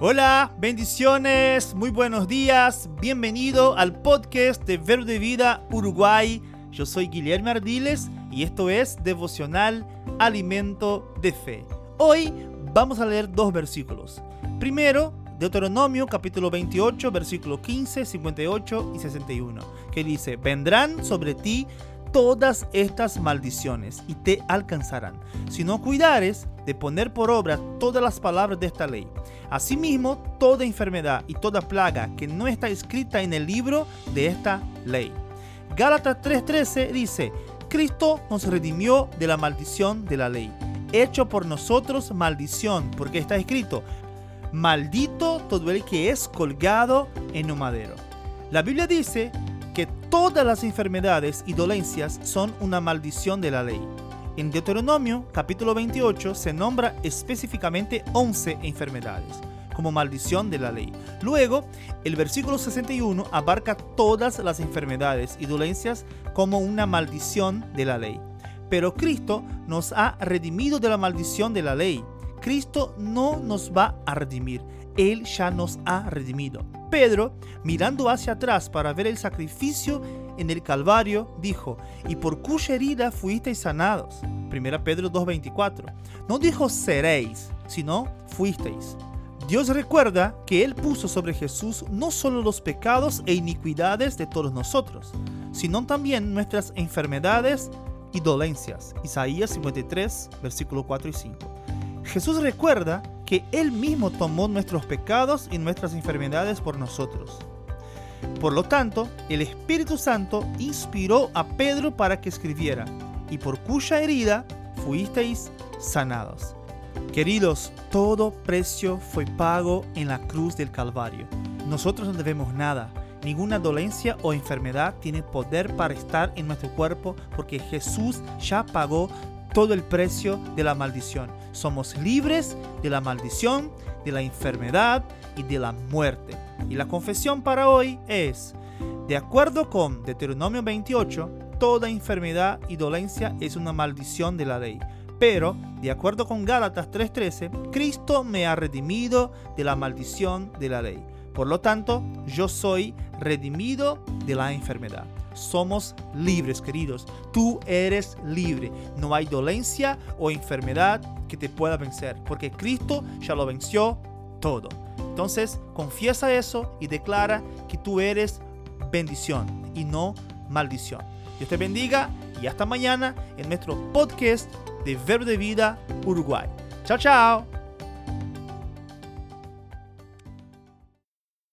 Hola, bendiciones, muy buenos días, bienvenido al podcast de Verde Vida Uruguay. Yo soy Guillermo Ardiles y esto es Devocional Alimento de Fe. Hoy vamos a leer dos versículos. Primero, Deuteronomio capítulo 28, versículo 15, 58 y 61, que dice, vendrán sobre ti todas estas maldiciones y te alcanzarán, si no cuidares de poner por obra todas las palabras de esta ley. Asimismo, toda enfermedad y toda plaga que no está escrita en el libro de esta ley. Gálatas 3:13 dice, Cristo nos redimió de la maldición de la ley, hecho por nosotros maldición, porque está escrito, maldito todo el que es colgado en un madero. La Biblia dice que todas las enfermedades y dolencias son una maldición de la ley. En Deuteronomio capítulo 28 se nombra específicamente 11 enfermedades como maldición de la ley. Luego, el versículo 61 abarca todas las enfermedades y dolencias como una maldición de la ley. Pero Cristo nos ha redimido de la maldición de la ley. Cristo no nos va a redimir, Él ya nos ha redimido. Pedro, mirando hacia atrás para ver el sacrificio en el Calvario, dijo, y por cuya herida fuisteis sanados. 1 Pedro 2.24. No dijo seréis, sino fuisteis. Dios recuerda que Él puso sobre Jesús no solo los pecados e iniquidades de todos nosotros, sino también nuestras enfermedades y dolencias. Isaías 53, versículo 4 y 5. Jesús recuerda que Él mismo tomó nuestros pecados y nuestras enfermedades por nosotros. Por lo tanto, el Espíritu Santo inspiró a Pedro para que escribiera, y por cuya herida fuisteis sanados. Queridos, todo precio fue pago en la cruz del Calvario. Nosotros no debemos nada. Ninguna dolencia o enfermedad tiene poder para estar en nuestro cuerpo porque Jesús ya pagó todo el precio de la maldición. Somos libres de la maldición, de la enfermedad y de la muerte. Y la confesión para hoy es, de acuerdo con Deuteronomio 28, toda enfermedad y dolencia es una maldición de la ley. Pero, de acuerdo con Gálatas 3:13, Cristo me ha redimido de la maldición de la ley. Por lo tanto, yo soy redimido de la enfermedad somos libres, queridos. Tú eres libre. No hay dolencia o enfermedad que te pueda vencer, porque Cristo ya lo venció todo. Entonces, confiesa eso y declara que tú eres bendición y no maldición. Dios te bendiga y hasta mañana en nuestro podcast de Verbo de Vida Uruguay. Chao, chao.